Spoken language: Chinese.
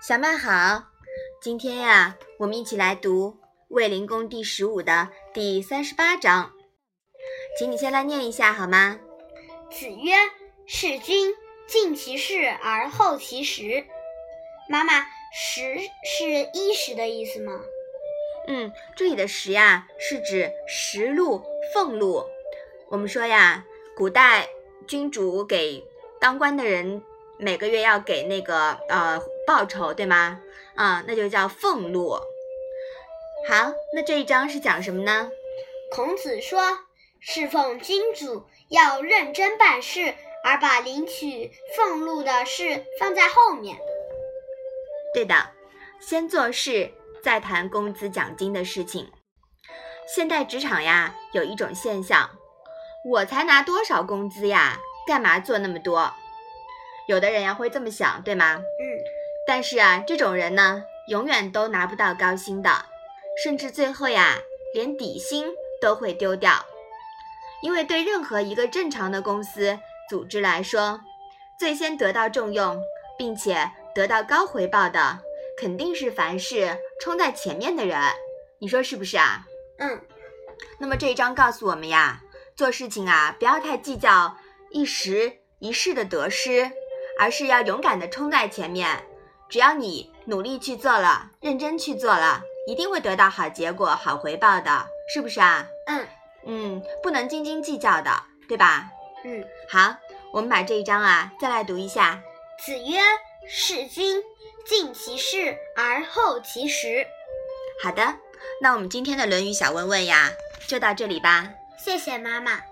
小麦好，今天呀，我们一起来读《卫灵公》第十五的第三十八章，请你先来念一下好吗？子曰：“事君尽其事而后其食。”妈妈，食是衣食的意思吗？嗯，这里的食呀，是指食禄、俸禄。我们说呀，古代君主给当官的人每个月要给那个呃。报酬对吗？啊，那就叫俸禄。好，那这一章是讲什么呢？孔子说，侍奉君主要认真办事，而把领取俸禄的事放在后面。对的，先做事，再谈工资奖金的事情。现代职场呀，有一种现象，我才拿多少工资呀？干嘛做那么多？有的人呀会这么想，对吗？嗯。但是啊，这种人呢，永远都拿不到高薪的，甚至最后呀，连底薪都会丢掉。因为对任何一个正常的公司组织来说，最先得到重用，并且得到高回报的，肯定是凡事冲在前面的人。你说是不是啊？嗯。那么这一章告诉我们呀，做事情啊，不要太计较一时一世的得失，而是要勇敢的冲在前面。只要你努力去做了，认真去做了，一定会得到好结果、好回报的，是不是啊？嗯嗯，不能斤斤计较的，对吧？嗯，好，我们把这一章啊再来读一下。子曰：“事君尽其事而后其食。”好的，那我们今天的《论语》小问问呀，就到这里吧。谢谢妈妈。